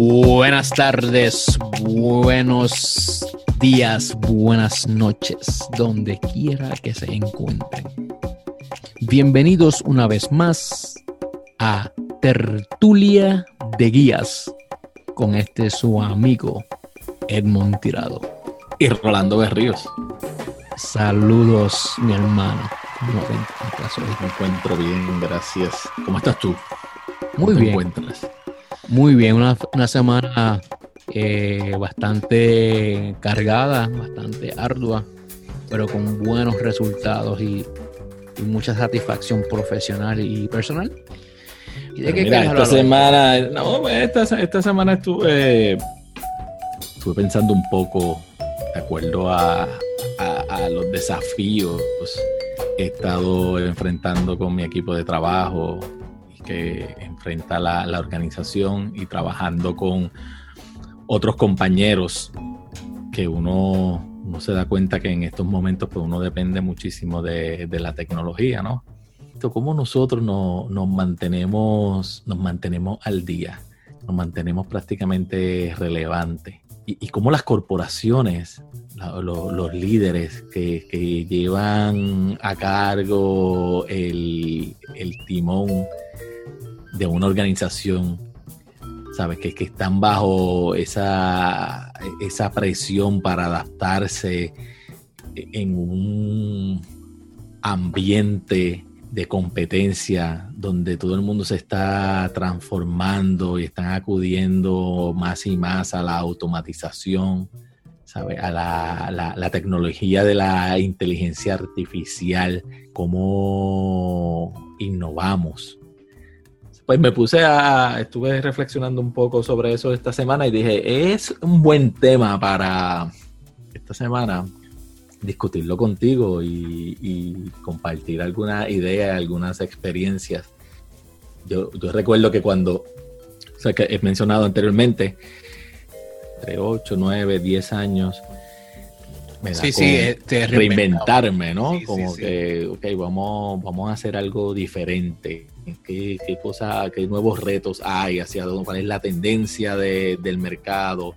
Buenas tardes, buenos días, buenas noches, donde quiera que se encuentren. Bienvenidos una vez más a Tertulia de Guías con este su amigo Edmond Tirado. Y Rolando Berríos. Saludos, mi hermano. ¿Cómo te encuentras hoy? Me encuentro bien, gracias. ¿Cómo estás tú? Muy bien. encuentras? Muy bien, una, semana eh, bastante cargada, bastante ardua, pero con buenos resultados y, mucha satisfacción profesional y personal. ¿Y de qué mira, esta semana, no, esta, esta semana estuve, estuve pensando un poco de acuerdo a, a los desafíos he estado enfrentando con mi equipo de trabajo, que enfrenta la, organización y trabajando con otros compañeros que uno, se da cuenta que en estos momentos pues uno depende muchísimo de, la tecnología, ¿no? ¿Cómo nosotros nos, mantenemos, nos mantenemos al día? Nos mantenemos prácticamente relevantes. Y, cómo las corporaciones, los líderes que, llevan a cargo el, el timón de una organización, ¿sabes? Que, que están bajo esa, esa presión para adaptarse en un ambiente de competencia donde todo el mundo se está transformando y están acudiendo más y más a la automatización, ¿sabe? a la, la, tecnología de la inteligencia artificial, cómo innovamos pues me puse a, estuve reflexionando un poco sobre eso esta semana y dije, es un buen tema para esta semana discutirlo contigo y, compartir alguna idea, algunas experiencias. Yo, recuerdo que cuando, o sea, que he mencionado anteriormente, entre 8, 9, 10 años, me da sí, sí, reinventarme, ¿no? Como que, ok, vamos, vamos a hacer algo diferente. Qué, qué, cosa, qué nuevos retos hay, hacia dónde, cuál es la tendencia del mercado,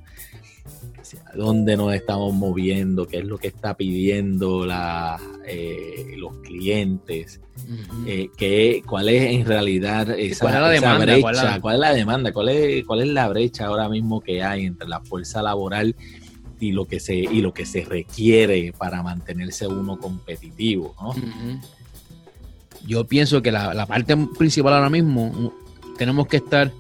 hacia dónde nos estamos moviendo, qué es lo que está pidiendo la, eh, los clientes, eh, cuál es en realidad esa, ¿Cuál es la demanda? brecha, ¿Cuál, es la demanda, ¿Cuál es, cuál es la brecha ahora mismo que hay entre la fuerza laboral y lo que se, y lo que se requiere para mantenerse uno competitivo, ¿no? yo pienso que la, parte principal ahora mismo tenemos que estar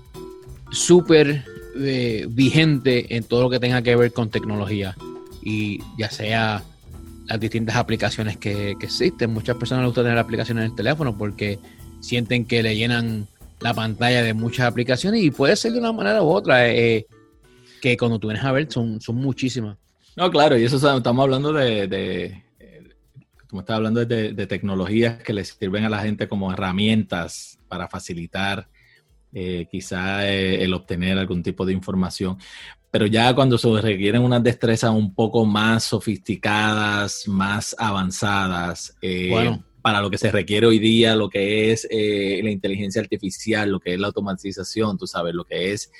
súper eh, vigente en todo lo que tenga que ver con tecnología y ya sea las distintas aplicaciones que, existen. Muchas personas les gusta tener aplicaciones en el teléfono porque sienten que le llenan la pantalla de muchas aplicaciones y puede ser de una manera u otra eh, que cuando tú vienes a ver son, son muchísimas. No, claro, y eso estamos hablando de como estaba hablando de, tecnologías que le sirven a la gente como herramientas para facilitar eh, quizá eh, el obtener algún tipo de información. Pero ya cuando se requieren unas destrezas un poco más sofisticadas, más avanzadas, eh, para lo que se requiere hoy día, lo que es la inteligencia artificial, lo que es la automatización, tú sabes, lo que es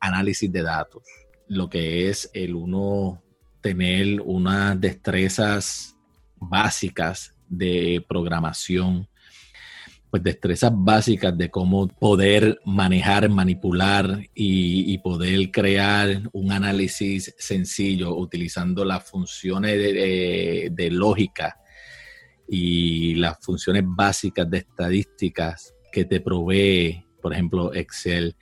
análisis de datos, lo que es el uno tener unas destrezas básicas de programación, pues destrezas básicas de cómo poder manejar, manipular y, poder crear un análisis sencillo utilizando las funciones de, lógica y las funciones básicas de estadísticas que te provee, por ejemplo, Excel,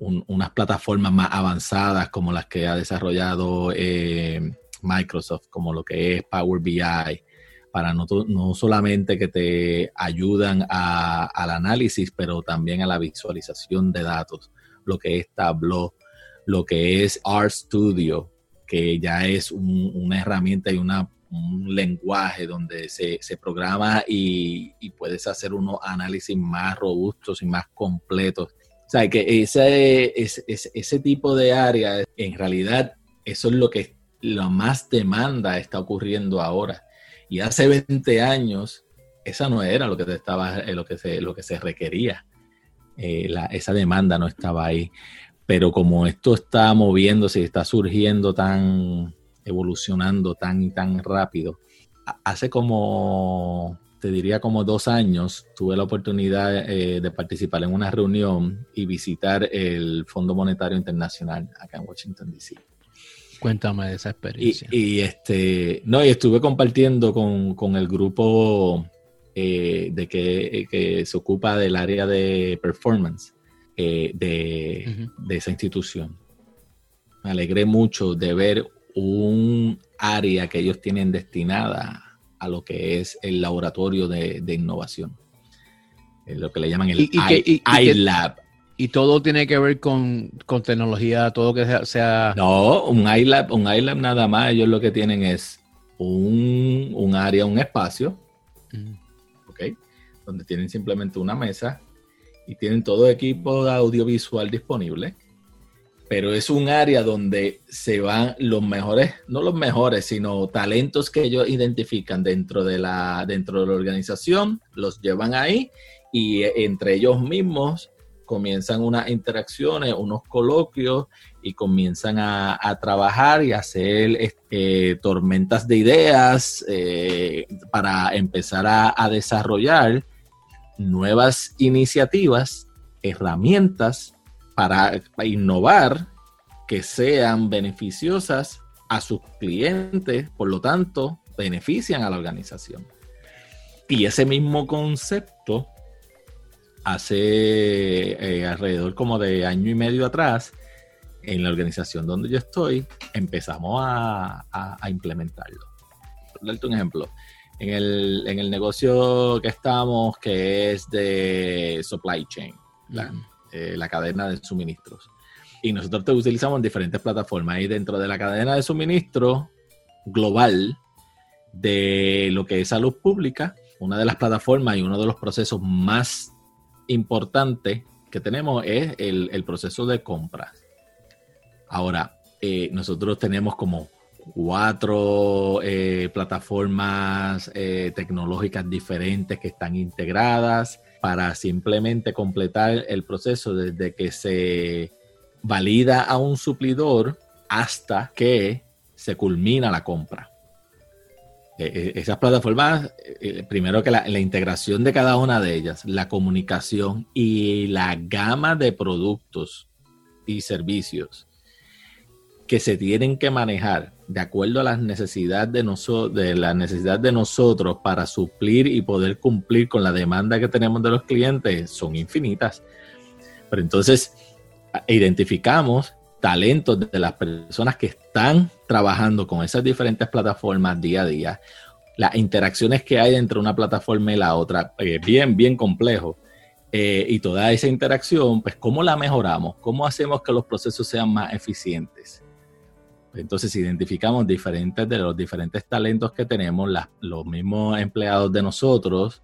unas plataformas más avanzadas como las que ha desarrollado eh, Microsoft, como lo que es Power BI, para no, no solamente que te ayudan al análisis, pero también a la visualización de datos, lo que es Tableau, lo que es RStudio, que ya es una herramienta y una, un lenguaje donde se, programa y, puedes hacer unos análisis más robustos y más completos. O sea, que ese, ese, ese tipo de área, en realidad, eso es lo que la más demanda está ocurriendo ahora. Y hace 20 años, esa no era lo que, estaba, eh, lo que, se, lo que se requería. Eh, esa demanda no estaba ahí. Pero como esto está moviéndose y está surgiendo tan, evolucionando tan tan rápido, hace como, te diría como dos años, tuve la oportunidad eh, de participar en una reunión y visitar el Fondo Monetario Internacional acá en Washington, D.C. Cuéntame de esa experiencia. Y, este, no, y estuve compartiendo con, el grupo eh, de que, se ocupa del área de performance eh, de, de, esa institución. Me alegré mucho de ver un área que ellos tienen destinada a lo que es el laboratorio de, innovación. lo que le llaman el iLab. Y todo tiene que ver con, tecnología, todo que sea, No, un iLab, un iLab nada más, ellos lo que tienen es un, área, un espacio, ¿ok? Donde tienen simplemente una mesa y tienen todo equipo de audiovisual disponible pero es un área donde se van los mejores, no los mejores, sino talentos que ellos identifican dentro de la, dentro de la organización, los llevan ahí y entre ellos mismos comienzan unas interacciones, unos coloquios y comienzan a, trabajar y hacer este, tormentas de ideas eh, para empezar a desarrollar nuevas iniciativas, herramientas para, innovar que sean beneficiosas a sus clientes, por lo tanto, benefician a la organización. Y ese mismo concepto, hace eh, alrededor como de año y medio atrás, en la organización donde yo estoy, empezamos a, implementarlo. Por darte un ejemplo, en el, en el, negocio que estamos, que es de supply chain, eh, la cadena de suministros. Y nosotros te utilizamos en diferentes plataformas. Y dentro de la cadena de suministro global de lo que es salud pública, una de las plataformas y uno de los procesos más importantes que tenemos es el, proceso de compras. Ahora, eh, nosotros tenemos como cuatro eh, plataformas tecnológicas diferentes que están integradas para simplemente completar el proceso desde que se valida a un suplidor hasta que se culmina la compra. E, e, esas plataformas, eh, primero que la, integración de cada una de ellas, la comunicación y la gama de productos y servicios que se tienen que manejar de acuerdo a las necesidades de, de la necesidad de nosotros para suplir y poder cumplir con la demanda que tenemos de los clientes son infinitas. Pero entonces identificamos talentos de las personas que están trabajando con esas diferentes plataformas día a día, las interacciones que hay entre una plataforma y la otra, eh, bien, bien complejo. Eh, y toda esa interacción, pues, ¿cómo la mejoramos? ¿Cómo hacemos que los procesos sean más eficientes? Entonces identificamos diferentes de los diferentes talentos que tenemos, los mismos empleados de nosotros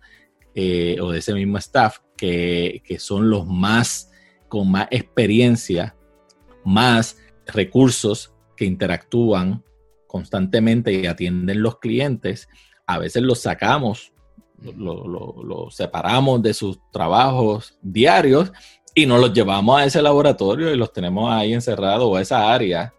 eh, o de ese mismo staff, que, son los más con más experiencia, más recursos que interactúan constantemente y atienden los clientes. A veces los sacamos, los separamos de sus trabajos diarios y nos los llevamos a ese laboratorio y los tenemos ahí encerrados o a esa área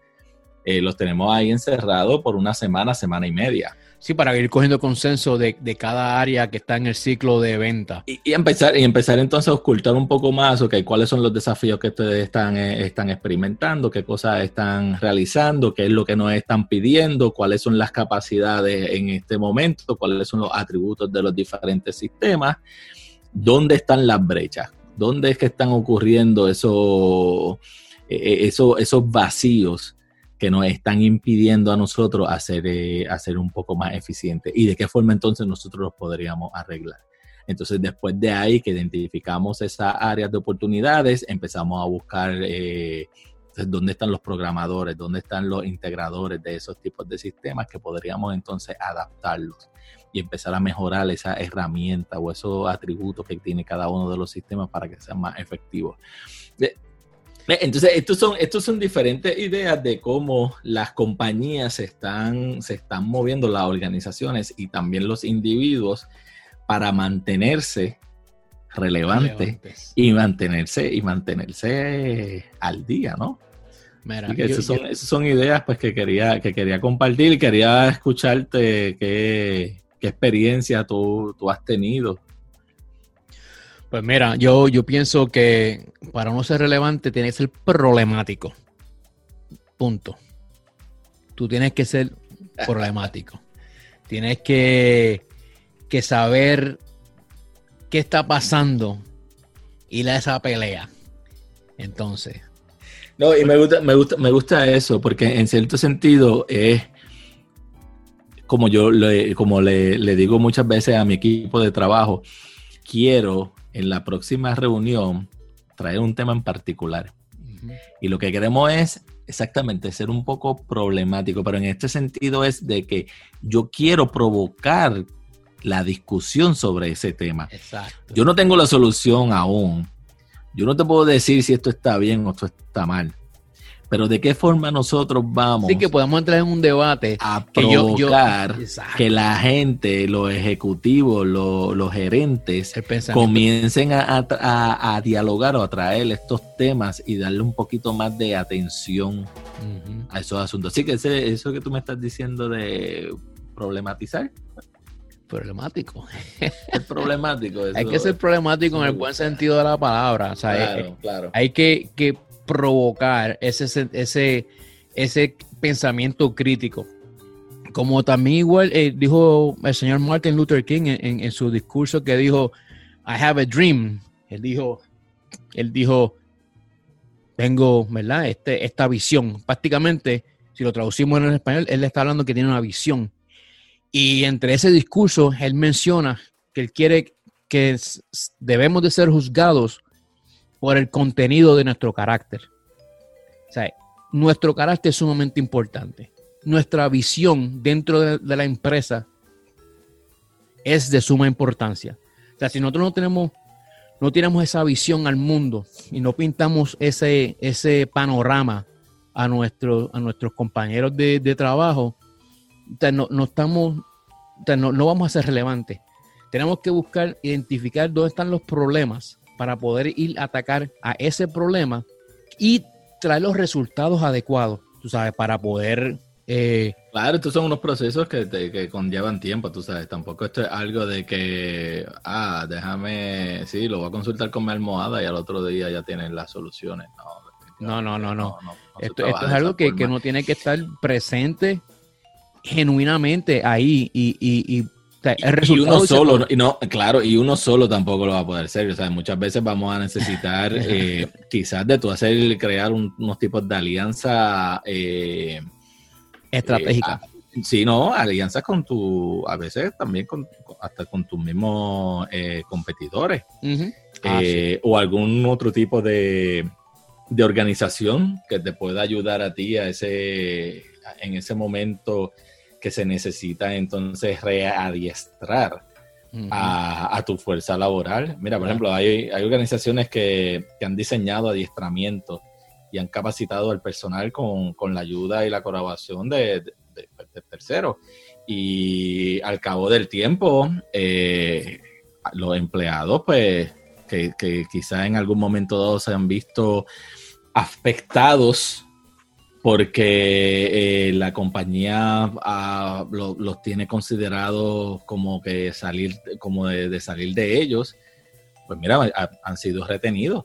eh, los tenemos ahí encerrados por una semana, semana y media. Sí, para ir cogiendo consenso de, cada área que está en el ciclo de venta. Y, empezar, y empezar entonces a ocultar un poco más, ok, cuáles son los desafíos que ustedes están, eh, están experimentando, qué cosas están realizando, qué es lo que nos están pidiendo, cuáles son las capacidades en este momento, cuáles son los atributos de los diferentes sistemas, dónde están las brechas, dónde es que están ocurriendo esos, eh, esos, esos vacíos que nos están impidiendo a nosotros hacer, eh, hacer un poco más eficiente y de qué forma entonces nosotros los podríamos arreglar. Entonces, después de ahí que identificamos esas áreas de oportunidades, empezamos a buscar eh, dónde están los programadores, dónde están los integradores de esos tipos de sistemas que podríamos entonces adaptarlos y empezar a mejorar esa herramienta o esos atributos que tiene cada uno de los sistemas para que sean más efectivos. Entonces, estos son, estos son diferentes ideas de cómo las compañías se están, se están moviendo, las organizaciones y también los individuos para mantenerse relevantes, y mantenerse y mantenerse al día, ¿no? Mira, esas, son, ideas pues que quería que quería compartir y quería escucharte qué, experiencia tú, has tenido. Pues mira, yo, yo pienso que para no ser relevante tiene que ser problemático. Punto. Tú tienes que ser problemático. Tienes que, que saber qué está pasando y a esa pelea. Entonces. No, y me gusta, me gusta, me gusta eso, porque en cierto sentido es como yo le, como le, le digo muchas veces a mi equipo de trabajo, quiero en la próxima reunión traer un tema en particular. Y lo que queremos es exactamente ser un poco problemático, pero en este sentido es de que yo quiero provocar la discusión sobre ese tema. Exacto. Yo no tengo la solución aún. Yo no te puedo decir si esto está bien o esto está mal. Pero de qué forma nosotros vamos. Sí, que podemos entrar en un debate. A provocar que la gente, los ejecutivos, los, gerentes, comiencen a, dialogar o a traer estos temas y darle un poquito más de atención a esos asuntos. Así que eso que tú me estás diciendo de problematizar, problemático. Es problemático. hay que ser problemático en el buen sentido de la palabra. O sea, eh, claro, hay que, que, provocar ese, ese, ese pensamiento crítico. Como también igual eh, dijo el señor Martin Luther King en, su discurso que dijo, I have a dream. Él dijo, él dijo, tengo, ¿verdad? Este, esta visión. Prácticamente, si lo traducimos en español, él está hablando que tiene una visión. Y entre ese discurso, él menciona que él quiere que debemos de ser juzgados por el contenido de nuestro carácter. O sea, nuestro carácter es sumamente importante. Nuestra visión dentro de, la empresa es de suma importancia. O sea, si nosotros no tenemos, no tenemos esa visión al mundo y no pintamos ese, ese panorama a, nuestro, a nuestros compañeros de, trabajo, no, no, estamos, no, no vamos a ser relevantes. Tenemos que buscar, identificar dónde están los problemas para poder ir a atacar a ese problema y traer los resultados adecuados, tú sabes, para poder... Eh, claro, estos son unos procesos que, que conllevan tiempo, tú sabes, tampoco esto es algo de que, ah, déjame, sí, lo voy a consultar con mi almohada y al otro día ya tienen las soluciones. No, no, no, no. esto, es algo que, que, no tiene que estar presente genuinamente ahí y, y, y y uno solo, y no, claro, y uno solo tampoco lo va a poder hacer. O sea, muchas veces vamos a necesitar eh, quizás de tú hacer, crear unos tipos de alianza eh, estratégica. Eh, sí, no, alianzas con tu, a veces también con, hasta con tus mismos competidores. Ah, o algún otro tipo de, de organización que te pueda ayudar a ti a ese, en ese momento que se necesita entonces readiestrar a, tu fuerza laboral. Mira, por ejemplo, hay, organizaciones que, han diseñado adiestramientos y han capacitado al personal con, la ayuda y la colaboración de, terceros. Y al cabo del tiempo, eh, los empleados, pues, que, que quizás en algún momento dado se han visto afectados porque eh, la compañía ah, los tiene considerados como que salir, como de, salir de ellos, pues mira, han sido retenidos.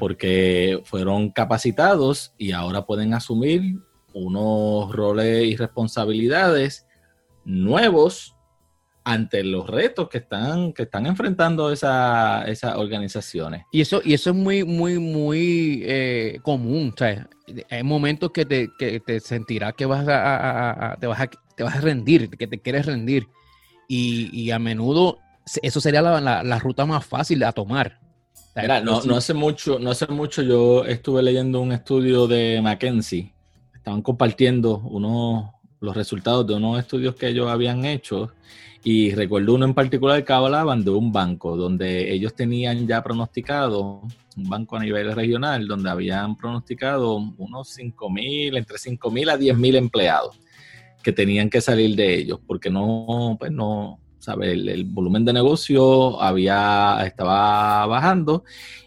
Porque fueron capacitados y ahora pueden asumir unos roles y responsabilidades nuevos ante los retos que están, que están enfrentando esa, esas organizaciones. Y eso, y eso es muy, muy, muy eh, común. hay momentos que te, que te sentirás que vas a, te vas a, te vas a rendir, que te quieres rendir. Y, a menudo eso sería la, ruta más fácil a tomar. no, no, hace mucho, no hace mucho yo estuve leyendo un estudio de McKenzie. Estaban compartiendo unos los resultados de unos estudios que ellos habían hecho y recuerdo uno en particular que hablaban de un banco donde ellos tenían ya pronosticado, un banco a nivel regional, donde habían pronosticado unos 5 mil, entre 5 mil a 10 mil empleados que tenían que salir de ellos porque no, pues no, ¿sabe? El, volumen de negocio había, estaba bajando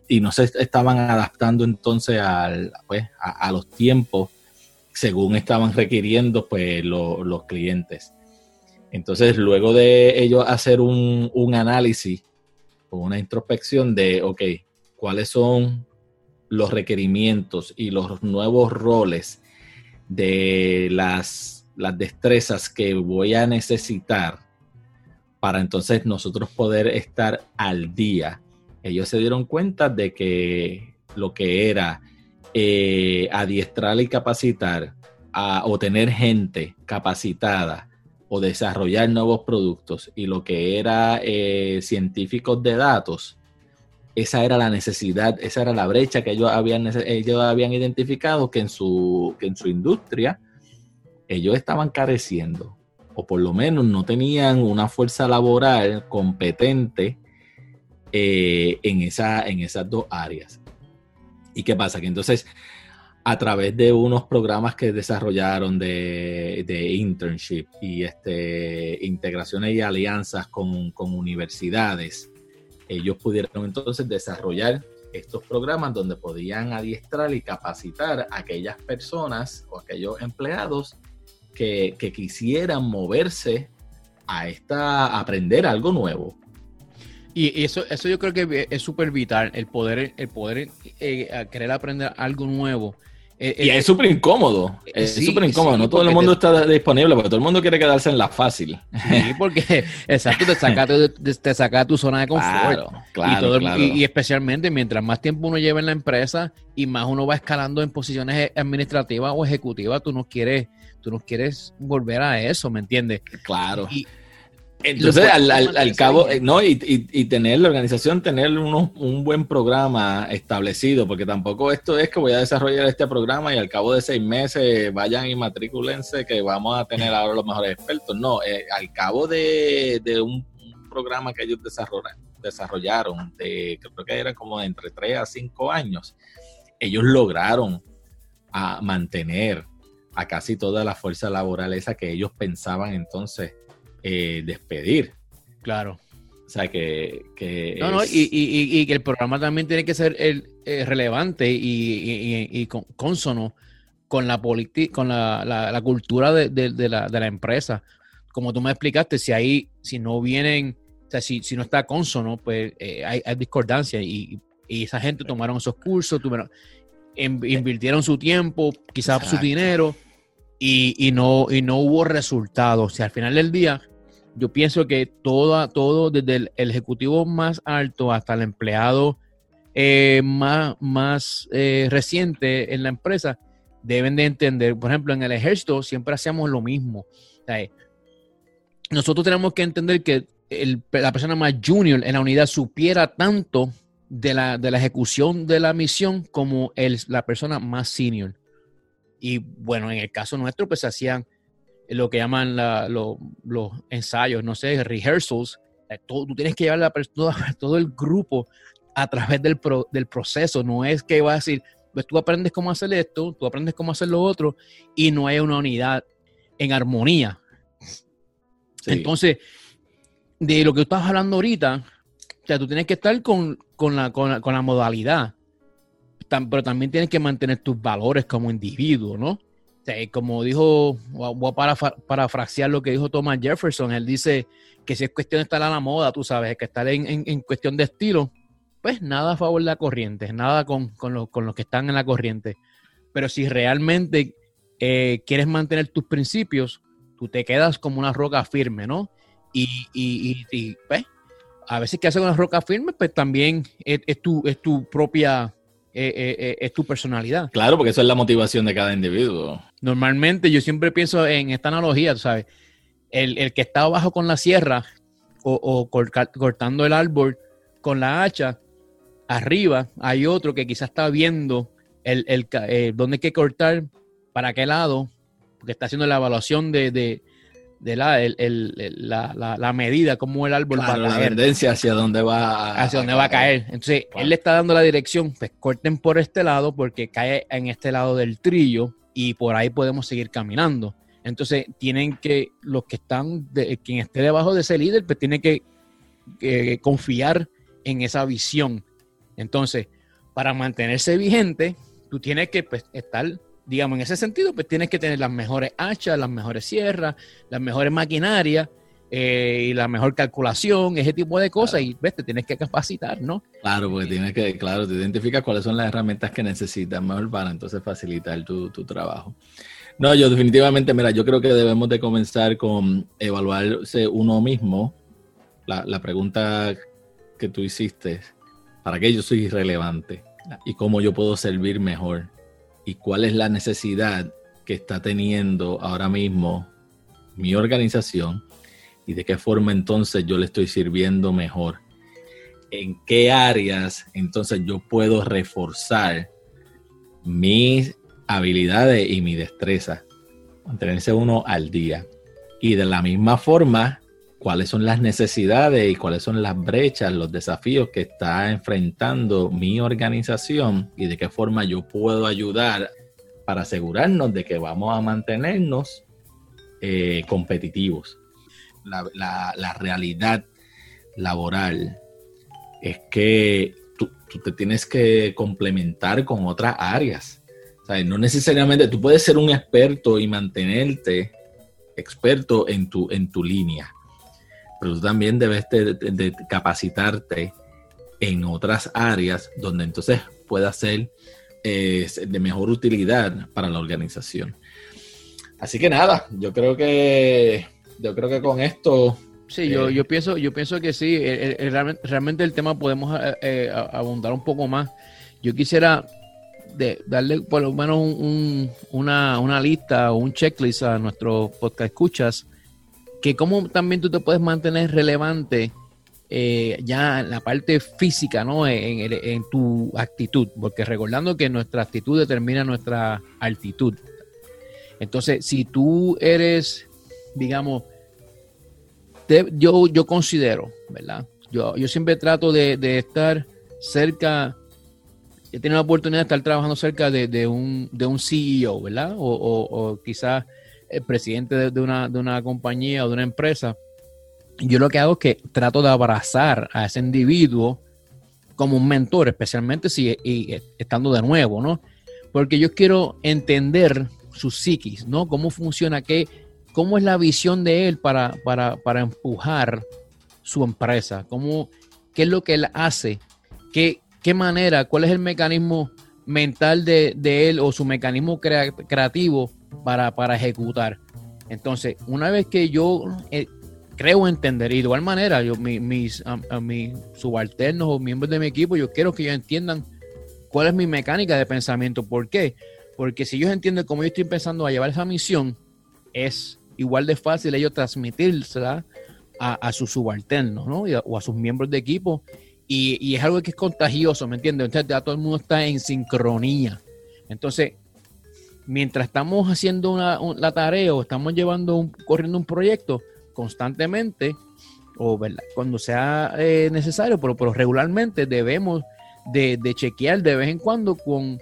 y no se estaban adaptando entonces al, pues, a, los tiempos según estaban requiriendo pues, los clientes. Entonces, luego de ellos hacer un, un análisis o una introspección de, ok, cuáles son los requerimientos y los nuevos roles de las, las destrezas que voy a necesitar para entonces nosotros poder estar al día. Ellos se dieron cuenta de que lo que era eh, adiestrar y capacitar o tener gente capacitada o desarrollar nuevos productos y lo que era eh, científicos de datos, esa era la necesidad, esa era la brecha que ellos habían, ellos habían identificado que en, su, en su industria ellos estaban careciendo, o por lo menos no tenían una fuerza laboral competente eh, en, esa, en esas dos áreas. ¿Y qué pasa? Que entonces, a través de unos programas que desarrollaron de, de internship y este, integraciones y alianzas con, con universidades, ellos pudieron entonces desarrollar estos programas donde podían adiestrar y capacitar a aquellas personas o aquellos empleados que, quisieran moverse a esta aprender algo nuevo. Y eso, eso yo creo que es súper vital, el poder, el poder eh, querer aprender algo nuevo eh, y eh, es súper incómodo. Es súper incómodo. no todo el mundo está disponible porque todo el mundo quiere quedarse en la fácil. Sí, porque exacto, te saca, te, saca tu zona de confort. Claro, y, especialmente mientras más tiempo uno lleva en la empresa y más uno va escalando en posiciones administrativas o ejecutivas, tú no quieres, tú no quieres volver a eso, ¿me entiendes? Claro. Y, entonces, al, cabo, eh, ¿no? Y, tener la organización, tener un buen programa establecido, porque tampoco esto es que voy a desarrollar este programa y al cabo de seis meses vayan y matriculense que vamos a tener ahora los mejores expertos. No, eh, al cabo de, un, programa que ellos desarrollaron, desarrollaron de, creo que era como entre tres a cinco años, ellos lograron a mantener a casi toda la fuerza laboral esa que ellos pensaban entonces eh, despedir. Claro. O sea, que... que no, no, y, que el programa también tiene que ser el, eh, relevante y, consono con la con la, cultura de, la, empresa. Como tú me explicaste, si ahí, si no vienen, o sea, si, no está consono, pues eh, hay, discordancia y, esa gente tomaron esos cursos, tuvieron, invirtieron su tiempo, quizás su dinero y, no, y no hubo resultados. O sea, al final del día, yo pienso que todo, todo desde el, ejecutivo más alto hasta el empleado eh, más, más eh, reciente en la empresa, deben de entender, por ejemplo, en el ejército siempre hacíamos lo mismo. nosotros tenemos que entender que la persona más junior en la unidad supiera tanto de la, de la ejecución de la misión como el, la persona más senior. Y bueno, en el caso nuestro, pues se hacían lo que llaman los ensayos, no sé, rehearsals. Eh, todo, tú tienes que llevar a todo, todo el grupo a través del, del proceso. No es que va a decir, pues tú aprendes cómo hacer esto, tú aprendes cómo hacer lo otro, y no hay una unidad en armonía. Entonces, de lo que tú estás hablando ahorita, o sea, tú tienes que estar con, la, con, la, con la modalidad, pero también tienes que mantener tus valores como individuo, ¿no? Como dijo, voy a parafrasear lo que dijo Thomas Jefferson, él dice que si es cuestión de estar a la moda, tú sabes, que estar en, cuestión de estilo, pues nada a favor de la corriente, nada con, los, que están en la corriente. Pero si realmente eh, quieres mantener tus principios, tú te quedas como una roca firme, ¿no? Y, y, pues, a veces que haces una roca firme, pues también es, tu, es tu propia eh, eh, eh, es tu personalidad. Claro, porque eso es la motivación de cada individuo. Normalmente yo siempre pienso en esta analogía, ¿sabes? El, que está abajo con la sierra o, cortando el árbol con la hacha, arriba hay otro que quizás está viendo el, dónde hay que cortar, para qué lado, porque está haciendo la evaluación de, de la, la, la, medida, cómo el árbol va a caer. La tendencia hacia dónde va a, Hacia dónde va a caer. Entonces, él le está dando la dirección, pues corten por este lado porque cae en este lado del trillo y por ahí podemos seguir caminando. Entonces, tienen que, los que están, de, quien esté debajo de ese líder, pues tiene que, confiar en esa visión. Entonces, para mantenerse vigente, tú tienes que pues, estar, digamos, en ese sentido, pues tienes que tener las mejores hachas, las mejores sierras, las mejores maquinarias eh, y la mejor calculación, ese tipo de cosas, y ves, te tienes que capacitar, ¿no? Claro, porque tienes que, claro, te identificas cuáles son las herramientas que necesitas mejor para entonces facilitar tu, tu trabajo. No, yo definitivamente, mira, yo creo que debemos de comenzar con evaluarse uno mismo. La, la pregunta que tú hiciste, ¿para qué yo soy relevante? ¿Y cómo yo puedo servir mejor? ¿Y cuál es la necesidad que está teniendo ahora mismo mi organización? ¿Y de qué forma entonces yo le estoy sirviendo mejor? ¿En qué áreas entonces yo puedo reforzar mis habilidades y mi destreza. Mantenerse uno al día. Y de la misma forma, cuáles son las necesidades y cuáles son las brechas, los desafíos que está enfrentando mi organización y de qué forma yo puedo ayudar para asegurarnos de que vamos a mantenernos eh, competitivos. La, realidad laboral es que tú, tú, te tienes que complementar con otras áreas. No necesariamente tú puedes ser un experto y mantenerte experto en tu, en tu línea, pero tú también debes de, capacitarte en otras áreas donde entonces pueda ser eh, de mejor utilidad para la organización. Así que nada, yo creo que yo creo que con esto Sí, yo, eh, yo pienso, yo pienso que sí. realmente, el tema podemos eh, abundar un poco más. Yo quisiera de darle por lo menos una, una, lista o un checklist a nuestro podcast escuchas, que cómo también tú te puedes mantener relevante eh, ya en la parte física, ¿no? En, en, tu actitud, porque recordando que nuestra actitud determina nuestra altitud. Entonces, si tú eres, digamos, yo, yo considero, ¿verdad? Yo, yo siempre trato de, de estar cerca he tenido la oportunidad de estar trabajando cerca de, un, de un CEO, ¿verdad? O, quizás el presidente de, una, compañía o de una empresa. Yo lo que hago es que trato de abrazar a ese individuo como un mentor, especialmente si y, estando de nuevo, ¿no? Porque yo quiero entender su psiquis, ¿no? Cómo funciona, qué, cómo es la visión de él para, para, para empujar su empresa, cómo, qué es lo que él hace, qué, qué manera, cuál es el mecanismo mental de, él o su mecanismo creativo para, para, ejecutar. Entonces, una vez que yo eh, creo entender, y de igual manera, yo, mis, mis subalternos o miembros de mi equipo, yo quiero que ellos entiendan cuál es mi mecánica de pensamiento. ¿Por qué? Porque si ellos entienden cómo yo estoy pensando a llevar esa misión, es igual de fácil ellos transmitírsela a, a sus subalternos ¿no? o a sus miembros de equipo y, es algo que es contagioso, ¿me entiendes? Entonces ya todo el mundo está en sincronía. Entonces, mientras estamos haciendo la tarea o estamos llevando corriendo un proyecto constantemente, o cuando sea eh, necesario, pero, pero, regularmente debemos de, chequear de vez en cuando con,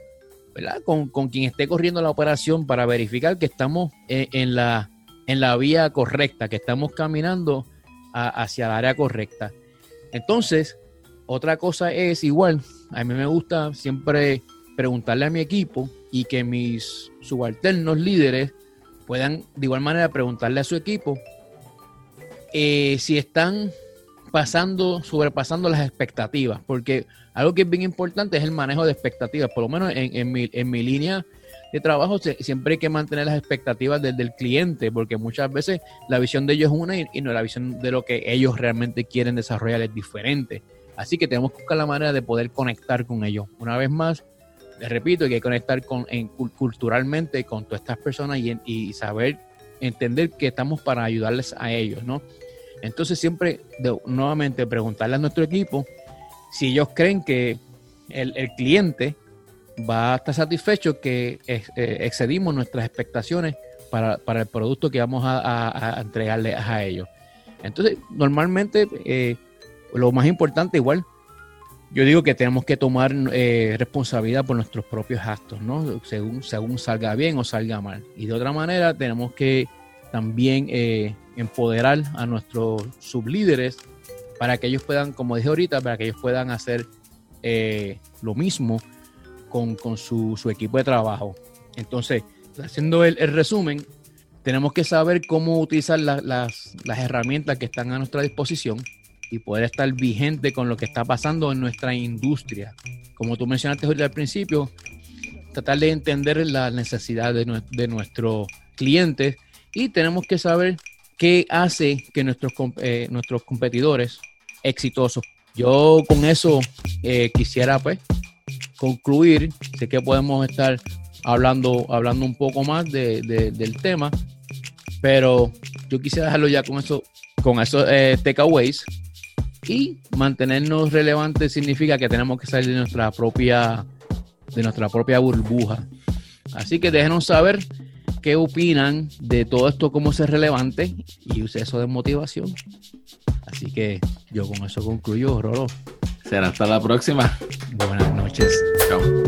con, con, quien esté corriendo la operación para verificar que estamos en, la, en la vía correcta, que estamos caminando hacia el área correcta. Entonces, otra cosa es igual, a mí me gusta siempre preguntarle a mi equipo y que mis subalternos líderes puedan de igual manera preguntarle a su equipo eh, si están pasando, sobrepasando las expectativas, porque algo que es bien importante es el manejo de expectativas, por lo menos en, mi, en mi, línea de trabajo siempre hay que mantener las expectativas desde el cliente, porque muchas veces la visión de ellos es una y, no la visión de lo que ellos realmente quieren desarrollar es diferente. Así que tenemos que buscar la manera de poder conectar con ellos. Una vez más, repito, hay que conectar con, culturalmente con todas estas personas y, saber entender que estamos para ayudarles a ellos, ¿no? Entonces siempre, nuevamente, preguntarle a nuestro equipo si ellos creen que el, cliente va a estar satisfecho que eh, excedimos nuestras expectaciones para, el producto que vamos a, a, entregarle a ellos. Entonces, normalmente... Eh, lo más importante igual, yo digo que tenemos que tomar eh, responsabilidad por nuestros propios actos, ¿no? Según, salga bien o salga mal. Y de otra manera, tenemos que también eh, empoderar a nuestros sublíderes para que ellos puedan, como dije ahorita, para que ellos puedan hacer eh, lo mismo con, su, equipo de trabajo. Entonces, haciendo el, resumen, tenemos que saber cómo utilizar las, las herramientas que están a nuestra disposición y poder estar vigente con lo que está pasando en nuestra industria. Como tú mencionaste al principio, tratar de entender las necesidades de, nuestros clientes y tenemos que saber qué hace que nuestros, eh, nuestros competidores exitosos. Yo con eso eh, quisiera pues concluir. Sé que podemos estar hablando, hablando un poco más del tema, pero yo quisiera dejarlo ya con eso, con esos eh, takeaways y mantenernos relevantes significa que tenemos que salir de nuestra propia, de nuestra propia burbuja. Así que déjenos saber qué opinan de todo esto, cómo es relevante y use eso de motivación. Así que yo con eso concluyo, Roro. Será hasta la próxima. Buenas noches. Chao.